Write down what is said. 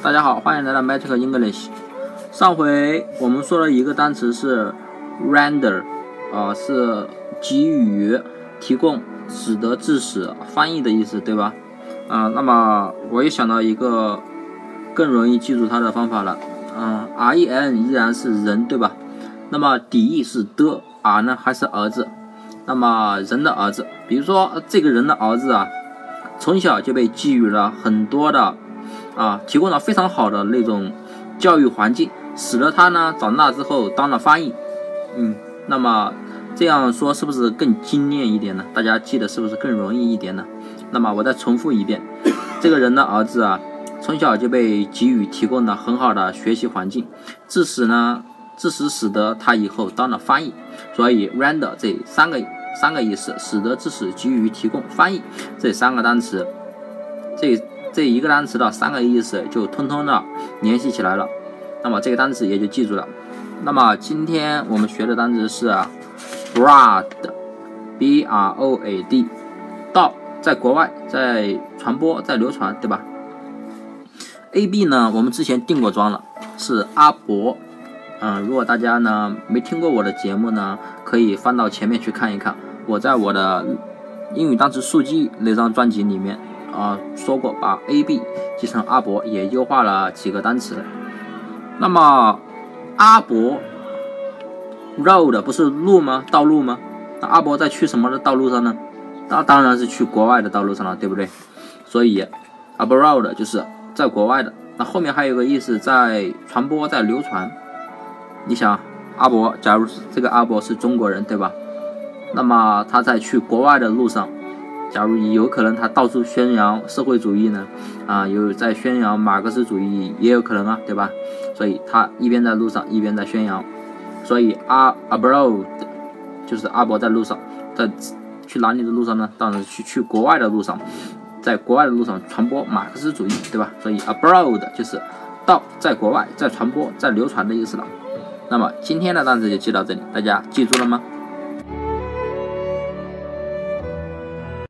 大家好，欢迎来到 Magic English。上回我们说了一个单词是 render，啊，是给予、提供、使得、致使、翻译的意思，对吧？啊，那么我又想到一个更容易记住它的方法了。嗯，R E N 依然是人，对吧？那么底意是的，R 呢还是儿子？那么人的儿子，比如说这个人的儿子啊，从小就被给予了很多的。啊，提供了非常好的那种教育环境，使得他呢长大之后当了翻译。嗯，那么这样说是不是更精炼一点呢？大家记得是不是更容易一点呢？那么我再重复一遍，这个人的儿子啊，从小就被给予提供了很好的学习环境，致使呢，致使使得他以后当了翻译。所以 render 这三个三个意思，使得、致使、给予、提供、翻译这三个单词，这。这一个单词的三个意思就通通的联系起来了，那么这个单词也就记住了。那么今天我们学的单词是 broad，b r o a d，到在国外在传播在流传，对吧？a b 呢，我们之前定过妆了，是阿伯。嗯，如果大家呢没听过我的节目呢，可以翻到前面去看一看，我在我的英语单词速记那张专辑里面。啊，说过把 A B 记成阿伯，也优化了几个单词。那么阿伯 road 不是路吗？道路吗？那阿伯在去什么的道路上呢？那当然是去国外的道路上了，对不对？所以 abroad 就是在国外的。那后面还有个意思，在传播，在流传。你想，阿伯，假如这个阿伯是中国人，对吧？那么他在去国外的路上。假如有可能他到处宣扬社会主义呢，啊，有在宣扬马克思主义也有可能啊，对吧？所以他一边在路上一边在宣扬，所以阿 abroad 就是阿伯在路上，在去哪里的路上呢？当然是去去国外的路上，在国外的路上传播马克思主义，对吧？所以 abroad 就是到在国外在传播在流传的意思了。那么今天的单词就记到这里，大家记住了吗？